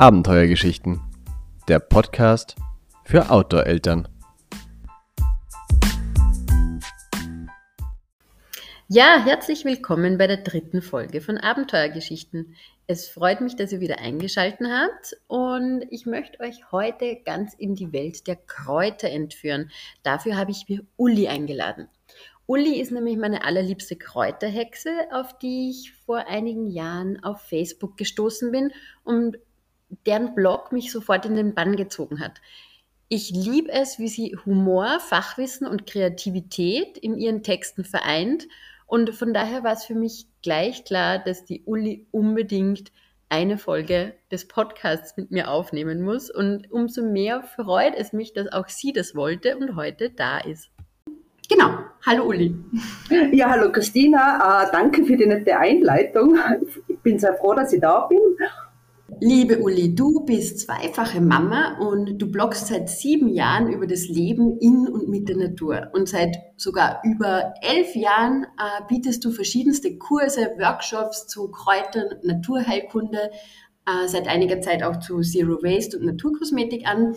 Abenteuergeschichten, der Podcast für Outdoor-Eltern. Ja, herzlich willkommen bei der dritten Folge von Abenteuergeschichten. Es freut mich, dass ihr wieder eingeschaltet habt und ich möchte euch heute ganz in die Welt der Kräuter entführen. Dafür habe ich mir Uli eingeladen. Uli ist nämlich meine allerliebste Kräuterhexe, auf die ich vor einigen Jahren auf Facebook gestoßen bin und deren Blog mich sofort in den Bann gezogen hat. Ich liebe es, wie sie Humor, Fachwissen und Kreativität in ihren Texten vereint. Und von daher war es für mich gleich klar, dass die Uli unbedingt eine Folge des Podcasts mit mir aufnehmen muss. Und umso mehr freut es mich, dass auch sie das wollte und heute da ist. Genau. Hallo Uli. Ja, hallo Christina. Uh, danke für die nette Einleitung. Ich bin sehr froh, dass ich da bin Liebe Uli, du bist zweifache Mama und du bloggst seit sieben Jahren über das Leben in und mit der Natur. Und seit sogar über elf Jahren äh, bietest du verschiedenste Kurse, Workshops zu Kräutern, Naturheilkunde, äh, seit einiger Zeit auch zu Zero Waste und Naturkosmetik an.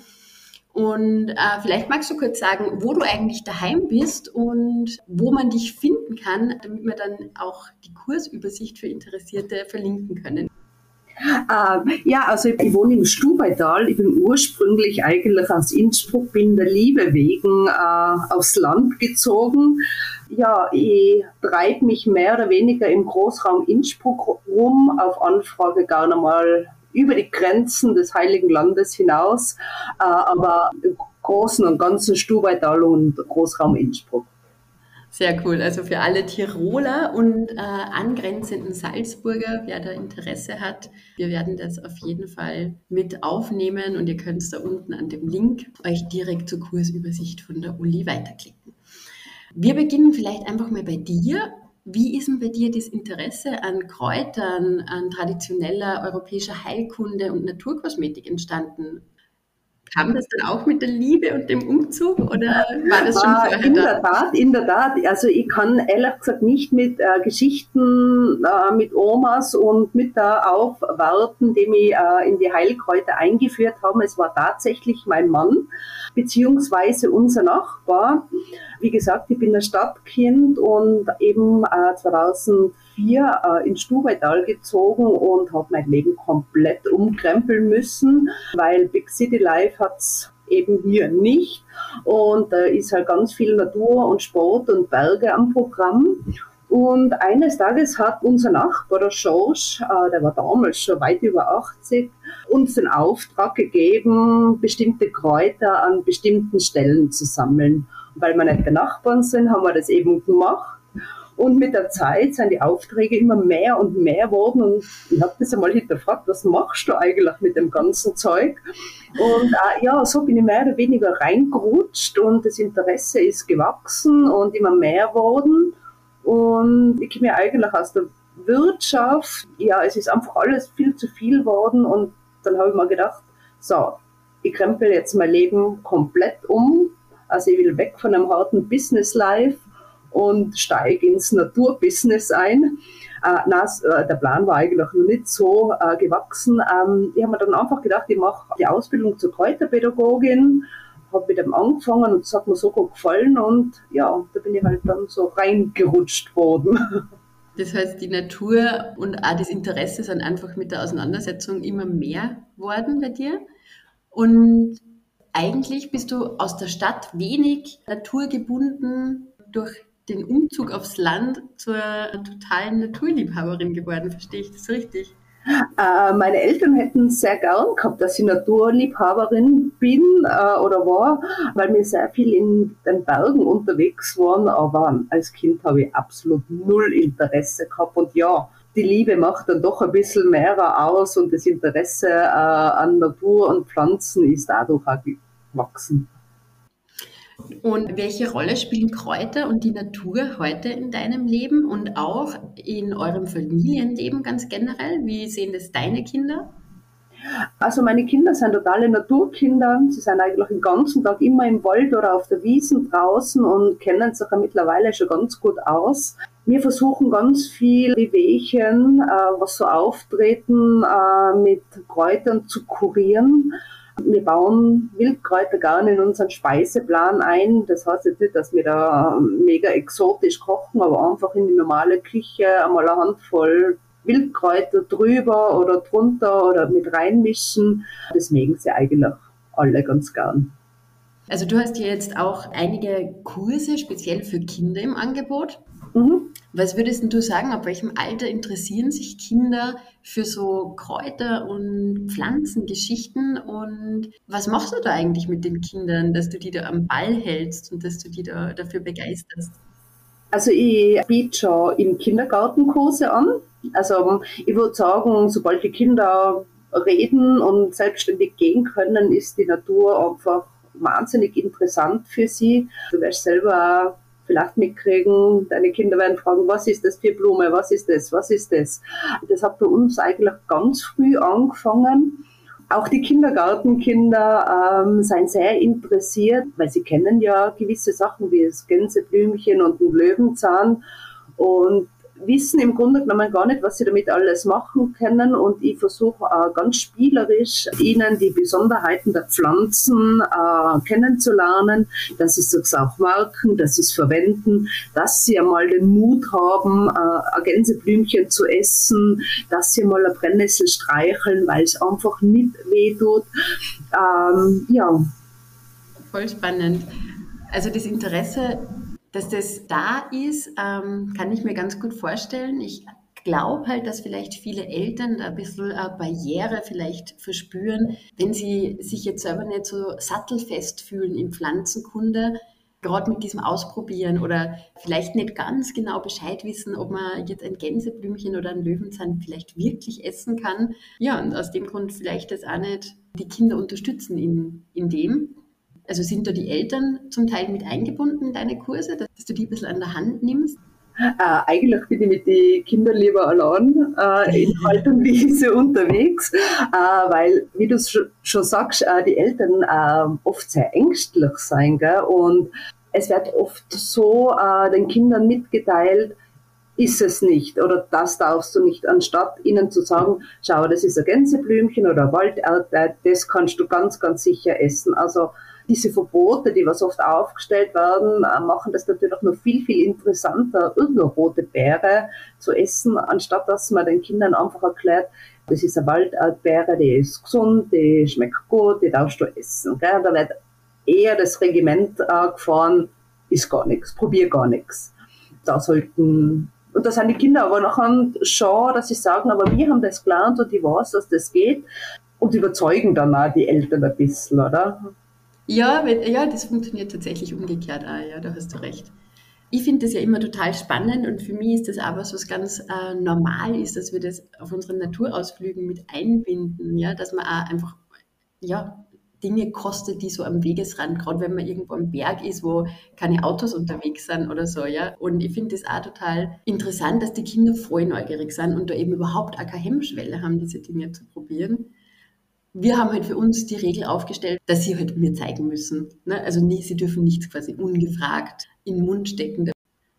Und äh, vielleicht magst du kurz sagen, wo du eigentlich daheim bist und wo man dich finden kann, damit wir dann auch die Kursübersicht für Interessierte verlinken können. Äh, ja, also ich wohne im Stubaital. Ich bin ursprünglich eigentlich aus Innsbruck, bin der Liebe wegen äh, aufs Land gezogen. Ja, ich treibe mich mehr oder weniger im Großraum Innsbruck rum, auf Anfrage gar nicht mal über die Grenzen des Heiligen Landes hinaus, äh, aber im Großen und Ganzen Stubaital und Großraum Innsbruck. Sehr cool. Also für alle Tiroler und äh, angrenzenden Salzburger, wer da Interesse hat, wir werden das auf jeden Fall mit aufnehmen und ihr könnt da unten an dem Link euch direkt zur Kursübersicht von der Uli weiterklicken. Wir beginnen vielleicht einfach mal bei dir. Wie ist denn bei dir das Interesse an Kräutern, an traditioneller europäischer Heilkunde und Naturkosmetik entstanden? Kam das dann auch mit der Liebe und dem Umzug oder war das schon ah, vorher In da? der Tat, in der Tat. Also ich kann ehrlich gesagt nicht mit äh, Geschichten äh, mit Omas und Mütter aufwarten, die mich äh, in die Heilkräuter eingeführt haben. Es war tatsächlich mein Mann, beziehungsweise unser Nachbar. Wie gesagt, ich bin ein Stadtkind und eben 2004 äh, in Stubaital gezogen und habe mein Leben komplett umkrempeln müssen, weil Big City Life hat's eben hier nicht. Und da ist halt ganz viel Natur und Sport und Berge am Programm. Und eines Tages hat unser Nachbar, der Schorsch, äh, der war damals schon weit über 80, uns den Auftrag gegeben, bestimmte Kräuter an bestimmten Stellen zu sammeln. Weil wir nicht Nachbarn sind, haben wir das eben gemacht. Und mit der Zeit sind die Aufträge immer mehr und mehr geworden. Und ich habe das einmal hinterfragt, was machst du eigentlich mit dem ganzen Zeug? Und äh, ja, so bin ich mehr oder weniger reingerutscht und das Interesse ist gewachsen und immer mehr geworden. Und ich komme eigentlich aus der Wirtschaft. Ja, es ist einfach alles viel zu viel geworden. Und dann habe ich mir gedacht, so, ich krempel jetzt mein Leben komplett um. Also ich will weg von einem harten Business Life und steige ins Naturbusiness ein. Äh, na, äh, der Plan war eigentlich noch nicht so äh, gewachsen. Ähm, ich habe mir dann einfach gedacht, ich mache die Ausbildung zur Kräuterpädagogin, habe mit dem angefangen und es hat mir so gut gefallen und ja, da bin ich halt dann so reingerutscht worden. Das heißt, die Natur und auch das Interesse sind einfach mit der Auseinandersetzung immer mehr worden bei dir. Und eigentlich bist du aus der Stadt wenig naturgebunden durch den Umzug aufs Land zur totalen Naturliebhaberin geworden. Verstehe ich das richtig? Äh, meine Eltern hätten sehr gern gehabt, dass ich Naturliebhaberin bin äh, oder war, weil wir sehr viel in den Bergen unterwegs waren. Aber als Kind habe ich absolut null Interesse gehabt. Und ja, die Liebe macht dann doch ein bisschen mehr aus und das Interesse äh, an Natur und Pflanzen ist dadurch auch gewachsen. Und welche Rolle spielen Kräuter und die Natur heute in deinem Leben und auch in eurem Familienleben ganz generell? Wie sehen das deine Kinder? Also meine Kinder sind totale Naturkinder. Sie sind eigentlich den ganzen Tag immer im Wald oder auf der Wiesen draußen und kennen sich ja mittlerweile schon ganz gut aus. Wir versuchen ganz viel die Wehchen, äh, was so auftreten, äh, mit Kräutern zu kurieren. Wir bauen Wildkräuter gerne in unseren Speiseplan ein. Das heißt jetzt nicht, dass wir da mega exotisch kochen, aber einfach in die normale Küche einmal eine Handvoll Wildkräuter drüber oder drunter oder mit reinmischen. Das mögen sie eigentlich alle ganz gern. Also du hast ja jetzt auch einige Kurse speziell für Kinder im Angebot. Mhm. Was würdest du sagen, ab welchem Alter interessieren sich Kinder für so Kräuter- und Pflanzengeschichten und was machst du da eigentlich mit den Kindern, dass du die da am Ball hältst und dass du die da dafür begeisterst? Also ich biete schon im Kindergarten Kurse an. Also ich würde sagen, sobald die Kinder reden und selbstständig gehen können, ist die Natur einfach wahnsinnig interessant für sie. Du wirst selber vielleicht mitkriegen, deine Kinder werden fragen, was ist das für Blume, was ist das, was ist das. Das hat bei uns eigentlich ganz früh angefangen. Auch die Kindergartenkinder ähm, sind sehr interessiert, weil sie kennen ja gewisse Sachen wie das Gänseblümchen und den Löwenzahn. Und wissen im Grunde genommen gar nicht, was sie damit alles machen können. Und ich versuche äh, ganz spielerisch ihnen die Besonderheiten der Pflanzen äh, kennenzulernen, dass sie es auch merken, dass sie es verwenden, dass sie einmal den Mut haben, äh, ein Gänseblümchen zu essen, dass sie mal eine Brennnessel streicheln, weil es einfach nicht weh tut. Ähm, ja. Voll spannend. Also das Interesse dass das da ist, ähm, kann ich mir ganz gut vorstellen. Ich glaube halt, dass vielleicht viele Eltern da ein bisschen eine Barriere vielleicht verspüren, wenn sie sich jetzt selber nicht so sattelfest fühlen in Pflanzenkunde, gerade mit diesem Ausprobieren oder vielleicht nicht ganz genau Bescheid wissen, ob man jetzt ein Gänseblümchen oder ein Löwenzahn vielleicht wirklich essen kann. Ja, und aus dem Grund vielleicht das auch nicht die Kinder unterstützen in, in dem. Also sind da die Eltern zum Teil mit eingebunden in deine Kurse, dass du die ein bisschen an der Hand nimmst? Äh, eigentlich bin ich mit den Kindern lieber allein äh, in Haltungwiese unterwegs, äh, weil, wie du schon sagst, äh, die Eltern äh, oft sehr ängstlich sein. Gell? Und es wird oft so äh, den Kindern mitgeteilt, ist es nicht oder das darfst du nicht, anstatt ihnen zu sagen, schau, das ist ein Gänseblümchen oder ein Walderde, das kannst du ganz, ganz sicher essen. Also diese Verbote, die was oft aufgestellt werden, äh, machen das natürlich noch viel, viel interessanter, irgendeine rote Beere zu essen, anstatt dass man den Kindern einfach erklärt, das ist eine Waldbeere, die ist gesund, die schmeckt gut, die darfst du essen. Gell? Da wird eher das Regiment äh, gefahren, ist gar nichts, probier gar nichts. Da sollten und da sind die Kinder aber nachher schon, dass sie sagen, aber wir haben das gelernt und ich weiß, dass das geht und überzeugen dann auch die Eltern ein bisschen, oder? Ja, ja, das funktioniert tatsächlich umgekehrt auch, ja, da hast du recht. Ich finde das ja immer total spannend und für mich ist das auch was, was ganz äh, normal ist, dass wir das auf unseren Naturausflügen mit einbinden, ja, dass man auch einfach, ja, Dinge kostet, die so am Wegesrand, gerade wenn man irgendwo am Berg ist, wo keine Autos unterwegs sind oder so, ja. Und ich finde das auch total interessant, dass die Kinder voll neugierig sind und da eben überhaupt auch keine Hemmschwelle haben, diese Dinge zu probieren wir haben halt für uns die Regel aufgestellt, dass sie halt mir zeigen müssen. Ne? Also nie, sie dürfen nichts quasi ungefragt in den Mund stecken.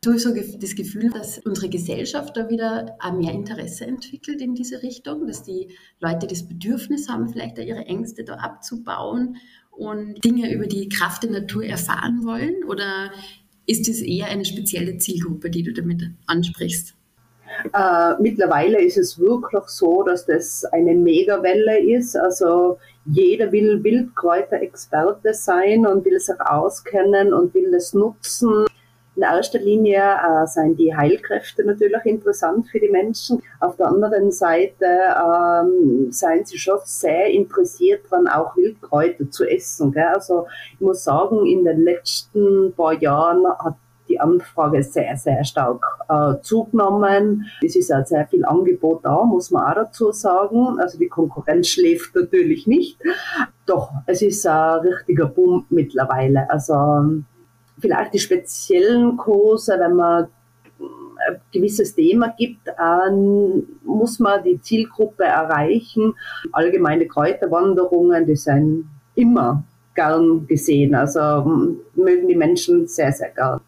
Hast so das Gefühl, dass unsere Gesellschaft da wieder mehr Interesse entwickelt in diese Richtung, dass die Leute das Bedürfnis haben, vielleicht ihre Ängste da abzubauen und Dinge über die Kraft der Natur erfahren wollen? Oder ist es eher eine spezielle Zielgruppe, die du damit ansprichst? Äh, mittlerweile ist es wirklich so, dass das eine Megawelle ist. Also jeder will Wildkräuterexperte sein und will sich auskennen und will es nutzen. In erster Linie äh, sind die Heilkräfte natürlich interessant für die Menschen. Auf der anderen Seite ähm, seien sie schon sehr interessiert daran, auch Wildkräuter zu essen. Gell? Also ich muss sagen, in den letzten paar Jahren hat die Anfrage sehr, sehr stark äh, zugenommen. Es ist auch sehr viel Angebot da, muss man auch dazu sagen. Also die Konkurrenz schläft natürlich nicht. Doch es ist ein richtiger Boom mittlerweile. Also vielleicht die speziellen Kurse, wenn man ein gewisses Thema gibt, äh, muss man die Zielgruppe erreichen. Allgemeine Kräuterwanderungen, die sind immer gern gesehen. Also mögen die Menschen sehr, sehr gern.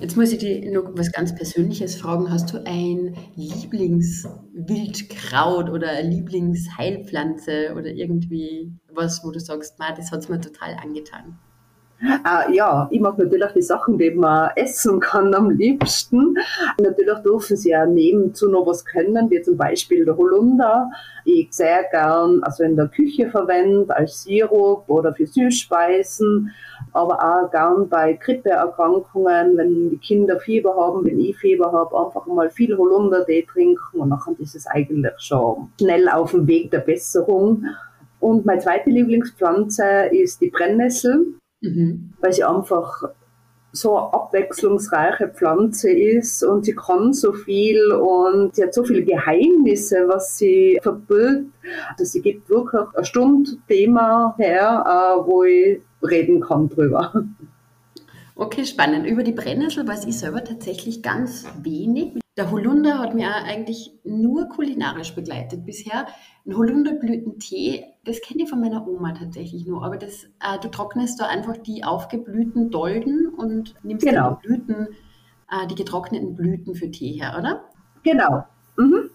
Jetzt muss ich dir noch was ganz Persönliches fragen. Hast du ein Lieblingswildkraut oder eine Lieblingsheilpflanze oder irgendwie was, wo du sagst, das hat es mir total angetan? Äh, ja, ich mag natürlich die Sachen, die man essen kann am liebsten. Natürlich dürfen sie ja nebenzu noch was können, wie zum Beispiel der Holunder. Ich sehr gern also in der Küche verwende als Sirup oder für Süßspeisen, aber auch gern bei Grippeerkrankungen, wenn die Kinder Fieber haben, wenn ich Fieber habe, einfach mal viel Holundertee trinken und dann ist es eigentlich schon schnell auf dem Weg der Besserung. Und meine zweite Lieblingspflanze ist die Brennnessel mhm. weil sie einfach so eine abwechslungsreiche Pflanze ist und sie kann so viel und sie hat so viele Geheimnisse, was sie verbirgt. Also sie gibt wirklich ein Stundthema her, äh, wo ich reden kann drüber. Okay, spannend. Über die Brennnessel weiß ich selber tatsächlich ganz wenig. Der Holunder hat mir eigentlich nur kulinarisch begleitet bisher. Ein Holunderblütentee, das kenne ich von meiner Oma tatsächlich nur, aber das, äh, du trocknest da einfach die aufgeblühten Dolden und nimmst genau. die Blüten, äh, die getrockneten Blüten für Tee her, oder? Genau. Mhm.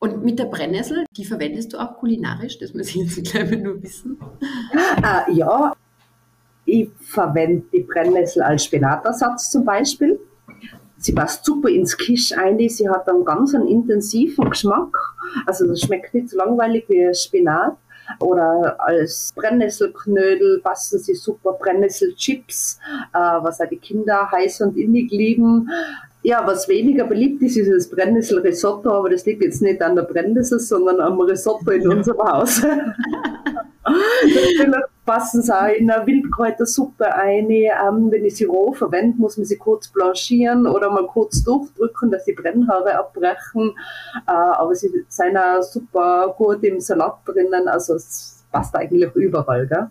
Und mit der Brennnessel, die verwendest du auch kulinarisch, das muss ich jetzt gleich mal nur wissen. Äh, ja, ich verwende die Brennnessel als Spinatelersatz zum Beispiel. Sie passt super ins Kisch ein, sie hat einen ganz einen intensiven Geschmack. Also das schmeckt nicht so langweilig wie Spinat. Oder als Brennnesselknödel passen sie super, Brennnesselchips, äh, was auch die Kinder heiß und innig lieben. Ja, was weniger beliebt ist, ist das Brennnesselrisotto, aber das liegt jetzt nicht an der Brennnessel, sondern am Risotto in unserem Haus. Natürlich passen sie auch in eine Wildkräutersuppe ein. Ähm, wenn ich sie roh verwende, muss man sie kurz blanchieren oder mal kurz durchdrücken, dass die Brennhaare abbrechen. Äh, aber sie sind auch super gut im Salat drinnen, also es passt eigentlich überall. Gell?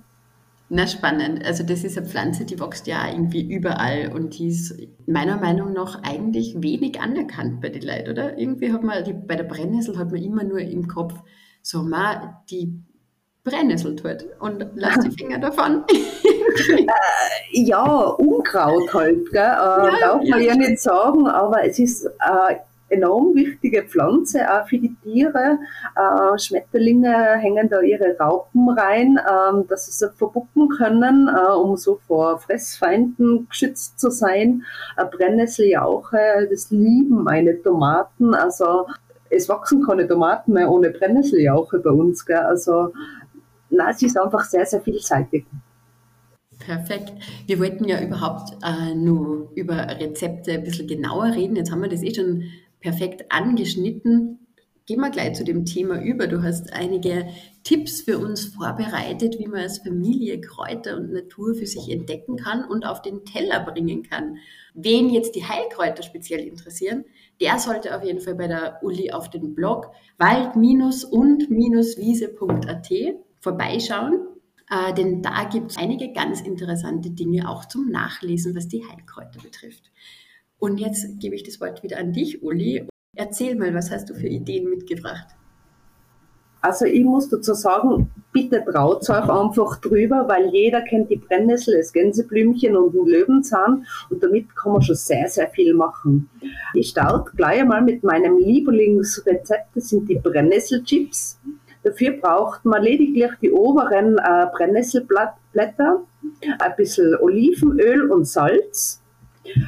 Na, spannend. Also das ist eine Pflanze, die wächst ja irgendwie überall und die ist meiner Meinung nach eigentlich wenig anerkannt bei den Leuten, oder? Irgendwie hat man, die, bei der Brennnessel hat man immer nur im Kopf, so, ma, die Brennnessel tut und lass die Finger davon. äh, ja, Unkraut halt, gell? Äh, ja, darf man ja, ja nicht sagen, aber es ist äh, enorm wichtige Pflanze auch für die Tiere. Äh, Schmetterlinge hängen da ihre Raupen rein, äh, dass sie sich verpuppen können, äh, um so vor Fressfeinden geschützt zu sein. Äh, Brennnesseljauche, das lieben meine Tomaten. Also es wachsen keine Tomaten mehr ohne Brennnesseljauche bei uns. Gell? Also na, es ist einfach sehr, sehr vielseitig. Perfekt. Wir wollten ja überhaupt äh, nur über Rezepte ein bisschen genauer reden. Jetzt haben wir das eh schon perfekt angeschnitten. Gehen wir gleich zu dem Thema über. Du hast einige Tipps für uns vorbereitet, wie man als Familie Kräuter und Natur für sich entdecken kann und auf den Teller bringen kann. Wen jetzt die Heilkräuter speziell interessieren, der sollte auf jeden Fall bei der Uli auf den Blog wald-und-wiese.at vorbeischauen, äh, denn da gibt es einige ganz interessante Dinge auch zum Nachlesen, was die Heilkräuter betrifft. Und jetzt gebe ich das Wort wieder an dich, Uli. Erzähl mal, was hast du für Ideen mitgebracht? Also ich muss dazu sagen, bitte traut euch einfach drüber, weil jeder kennt die Brennnessel, das Gänseblümchen und den Löwenzahn und damit kann man schon sehr, sehr viel machen. Ich starte gleich einmal mit meinem Lieblingsrezept, das sind die Brennnesselchips. Dafür braucht man lediglich die oberen äh, Brennnesselblätter, ein bisschen Olivenöl und Salz.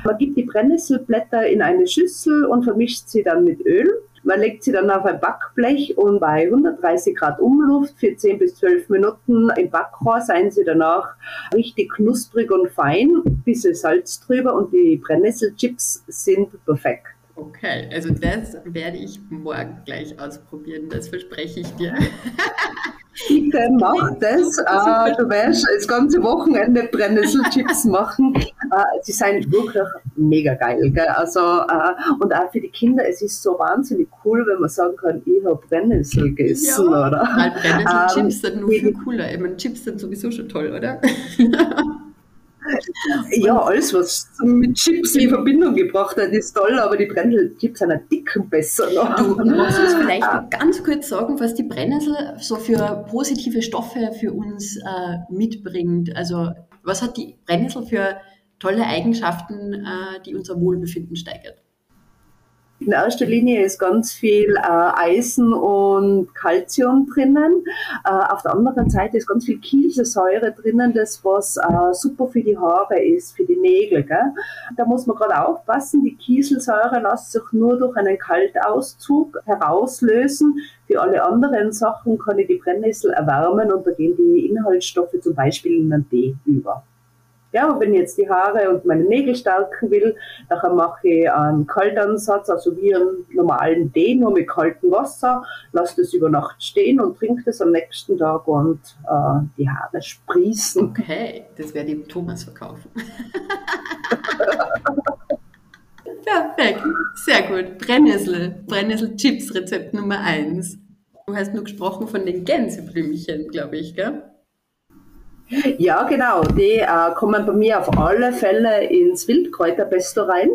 Man gibt die Brennnesselblätter in eine Schüssel und vermischt sie dann mit Öl. Man legt sie dann auf ein Backblech und bei 130 Grad Umluft für 10 bis 12 Minuten im Backrohr seien sie danach richtig knusprig und fein, ein bisschen Salz drüber und die Brennnesselchips sind perfekt. Okay, also das werde ich morgen gleich ausprobieren, das verspreche ich dir. Bitte mach das. Uh, du wirst das ganze Wochenende Brennnesselchips machen. Uh, sie sind wirklich mega geil. Gell? Also, uh, und auch für die Kinder, es ist so wahnsinnig cool, wenn man sagen kann, ich habe Brennnessel gegessen. Ja, oder? Weil Brennnesselchips um, sind nur viel cooler. Ich meine, Chips sind sowieso schon toll, oder? Ja, alles, was mit Chips in Verbindung gebracht hat, ist toll, aber die Brennnesselchips sind ein dicken besser. Noch. Du magst uns vielleicht noch ganz kurz sagen, was die Brennnessel so für positive Stoffe für uns äh, mitbringt? Also, was hat die Brennnessel für tolle Eigenschaften, äh, die unser Wohlbefinden steigert? In erster Linie ist ganz viel äh, Eisen und Calcium drinnen. Äh, auf der anderen Seite ist ganz viel Kieselsäure drinnen, das was äh, super für die Haare ist, für die Nägel. Gell? Da muss man gerade aufpassen, die Kieselsäure lässt sich nur durch einen Kaltauszug herauslösen. Für alle anderen Sachen kann ich die Brennnessel erwärmen und da gehen die Inhaltsstoffe zum Beispiel in einen Tee über. Ja, wenn ich jetzt die Haare und meine Nägel stärken will, dann mache ich einen Kaltansatz, also wie einen normalen Tee, nur mit kaltem Wasser, lasse das über Nacht stehen und trinke das am nächsten Tag und äh, die Haare sprießen. Okay, das werde ich Thomas verkaufen. Perfekt, sehr gut. Brennnessel, Brennnessel-Chips-Rezept Nummer 1. Du hast nur gesprochen von den Gänseblümchen, glaube ich, gell? Ja, genau. Die äh, kommen bei mir auf alle Fälle ins Wildkräuterpesto rein.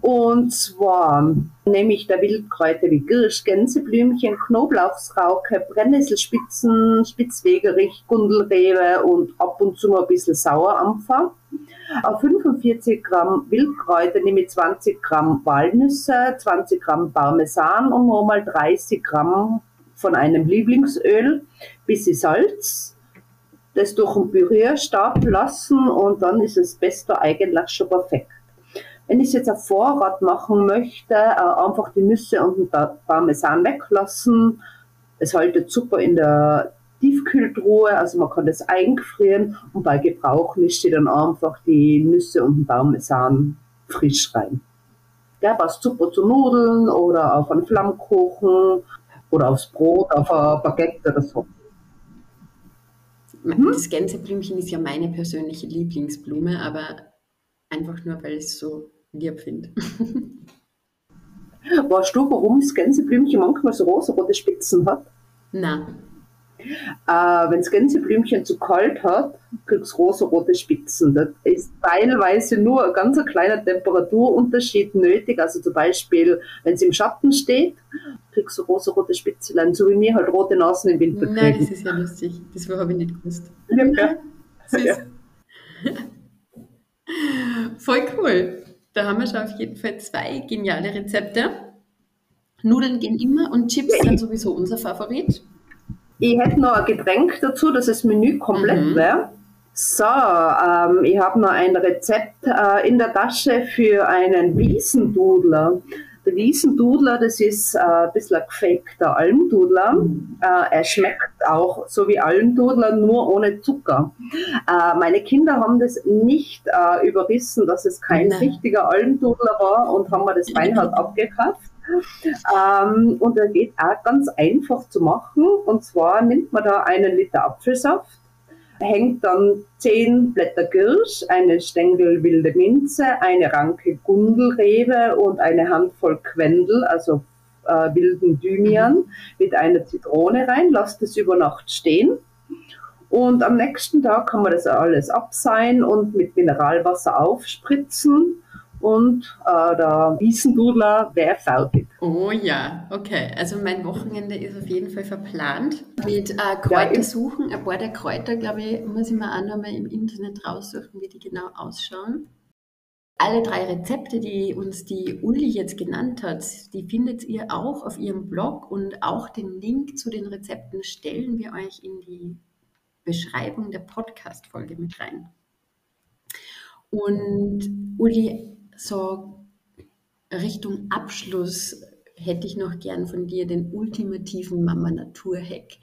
Und zwar nehme ich da Wildkräuter wie Girsch, Gänseblümchen, Knoblauchsrauke, Brennnesselspitzen, Spitzwegerich, Gundelrebe und ab und zu mal ein bisschen Sauerampfer. Auf 45 Gramm Wildkräuter nehme ich 20 Gramm Walnüsse, 20 Gramm Parmesan und nochmal 30 Gramm von einem Lieblingsöl, bisschen Salz, das durch einen Pürierstab lassen und dann ist das Pesto eigentlich schon perfekt. Wenn ich jetzt auf Vorrat machen möchte, äh, einfach die Nüsse und den Parmesan weglassen. Es haltet super in der Tiefkühltruhe, also man kann das eingefrieren und bei Gebrauch mischt ihr dann einfach die Nüsse und den Parmesan frisch rein. Der passt super zu Nudeln oder auf einen Flammkuchen oder aufs Brot, auf ein Baguette oder so. Mhm. Das Gänseblümchen ist ja meine persönliche Lieblingsblume, aber einfach nur, weil ich es so lieb finde. Weißt du, warum das Gänseblümchen manchmal so rosarote Spitzen hat? Nein. Äh, Wenn das Gänseblümchen zu kalt hat, kriegst du rosarote Spitzen. Das ist teilweise nur ein ganz kleiner Temperaturunterschied nötig. Also zum Beispiel, wenn es im Schatten steht, kriegst du rosarote Spitzelein, so wie mir halt rote Nasen im Winter kriegen. Nein, das ist ja lustig. Das habe ich nicht gewusst. Ja. ja. Voll cool. Da haben wir schon auf jeden Fall zwei geniale Rezepte. Nudeln gehen immer und Chips sind sowieso unser Favorit. Ich hätte noch ein Getränk dazu, dass das Menü komplett mhm. wäre. So, ähm, ich habe noch ein Rezept äh, in der Tasche für einen Wiesendudler. Der Wiesendudler, das ist äh, ein bisschen ein gefakter Almdudler. Äh, er schmeckt auch so wie Almdudler, nur ohne Zucker. Äh, meine Kinder haben das nicht äh, überrissen, dass es kein Nein. richtiger Almdudler war und haben mir das Beinhard abgekauft. Ähm, und er geht auch ganz einfach zu machen. Und zwar nimmt man da einen Liter Apfelsaft, hängt dann zehn Blätter Girsch, eine Stängel wilde Minze, eine Ranke Gundelrebe und eine Handvoll Quendel, also äh, wilden Thymian, mit einer Zitrone rein, lasst es über Nacht stehen. Und am nächsten Tag kann man das alles abseihen und mit Mineralwasser aufspritzen und äh, der Wiesendudler wäre fertig. Oh ja, okay. Also mein Wochenende ist auf jeden Fall verplant mit äh, Kräutersuchen. Ein paar der Kräuter, glaube ich, muss ich mir auch nochmal im Internet raussuchen, wie die genau ausschauen. Alle drei Rezepte, die uns die Uli jetzt genannt hat, die findet ihr auch auf ihrem Blog und auch den Link zu den Rezepten stellen wir euch in die Beschreibung der Podcast-Folge mit rein. Und Uli, so Richtung Abschluss hätte ich noch gern von dir den ultimativen Mama-Natur-Hack.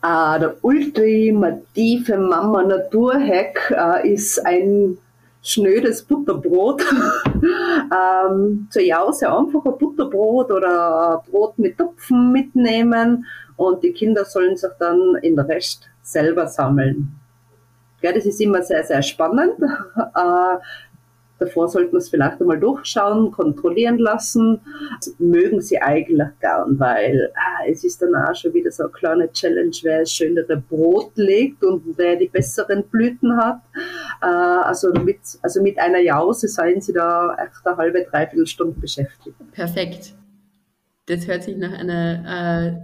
Ah, der ultimative Mama-Natur-Hack äh, ist ein schnödes Butterbrot. ähm, zu Jause einfach ein Butterbrot oder Brot mit Topfen mitnehmen und die Kinder sollen sich dann in der Rest selber sammeln. Ja, das ist immer sehr, sehr spannend. Äh, Davor sollten wir es vielleicht einmal durchschauen, kontrollieren lassen. Das mögen sie eigentlich gern, weil ah, es ist dann auch schon wieder so eine kleine Challenge, wer das schönere Brot legt und wer die besseren Blüten hat. Äh, also, mit, also mit einer Jause seien sie da echt eine halbe, dreiviertel Stunde beschäftigt. Perfekt. Das hört sich nach einer äh,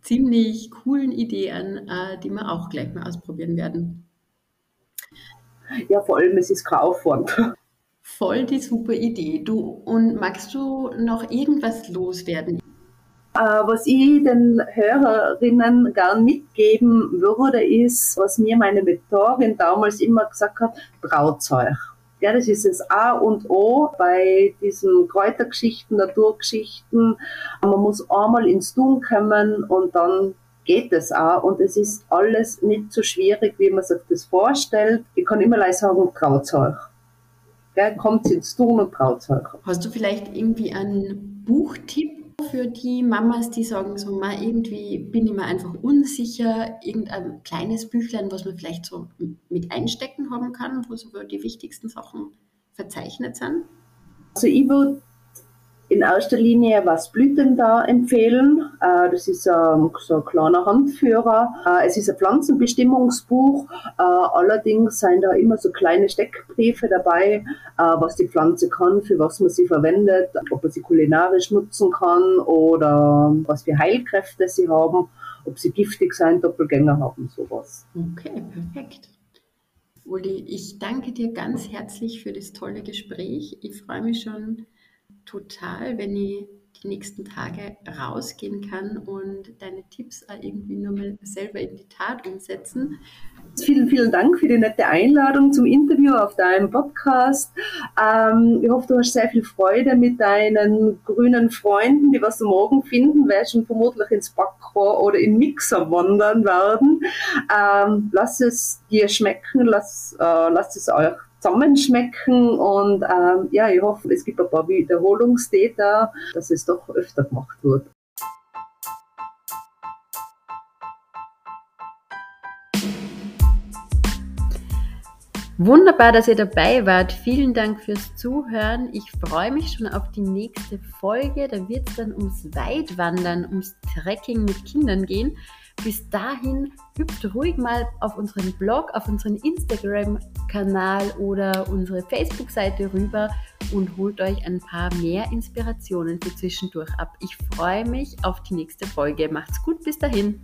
ziemlich coolen Idee an, äh, die wir auch gleich mal ausprobieren werden. Ja, vor allem, es ist kein Aufwand. Voll die super Idee. Du, und magst du noch irgendwas loswerden? Äh, was ich den Hörerinnen gern mitgeben würde, ist, was mir meine Mentorin damals immer gesagt hat, traut euch. Ja, das ist das A und O bei diesen Kräutergeschichten, Naturgeschichten. Man muss einmal ins Tun kommen und dann geht es auch. Und es ist alles nicht so schwierig, wie man sich das vorstellt. Ich kann immer leicht sagen, traut euch. Gell, kommt ins Tun und traut euch. Hast du vielleicht irgendwie einen Buchtipp für die Mamas, die sagen so, mal irgendwie bin ich mir einfach unsicher, irgendein kleines Büchlein, was man vielleicht so mit einstecken haben kann, wo so die wichtigsten Sachen verzeichnet sind? Also ich würde in erster Linie was Blüten da empfehlen. Äh, das ist ähm, so ein kleiner Handführer. Äh, es ist ein Pflanzenbestimmungsbuch. Äh, allerdings sind da immer so kleine Steckbriefe dabei, was die Pflanze kann, für was man sie verwendet, ob man sie kulinarisch nutzen kann oder was für Heilkräfte sie haben, ob sie giftig sein, Doppelgänger haben, sowas. Okay, perfekt. Uli, ich danke dir ganz herzlich für das tolle Gespräch. Ich freue mich schon total, wenn ich die nächsten Tage rausgehen kann und deine Tipps auch irgendwie nur mal selber in die Tat umsetzen. Vielen, vielen Dank für die nette Einladung zum Interview auf deinem Podcast. Ähm, ich hoffe, du hast sehr viel Freude mit deinen grünen Freunden, die was du morgen finden, weil schon vermutlich ins Backrohr oder in Mixer wandern werden. Ähm, lass es dir schmecken, lass, äh, lass es euch zusammenschmecken und ähm, ja, ich hoffe, es gibt ein paar Wiederholungstäter, dass es doch öfter gemacht wird. Wunderbar, dass ihr dabei wart. Vielen Dank fürs Zuhören. Ich freue mich schon auf die nächste Folge. Da wird es dann ums Weitwandern, ums Trekking mit Kindern gehen. Bis dahin hüpft ruhig mal auf unseren Blog, auf unseren Instagram-Kanal oder unsere Facebook-Seite rüber und holt euch ein paar mehr Inspirationen für zwischendurch ab. Ich freue mich auf die nächste Folge. Macht's gut, bis dahin.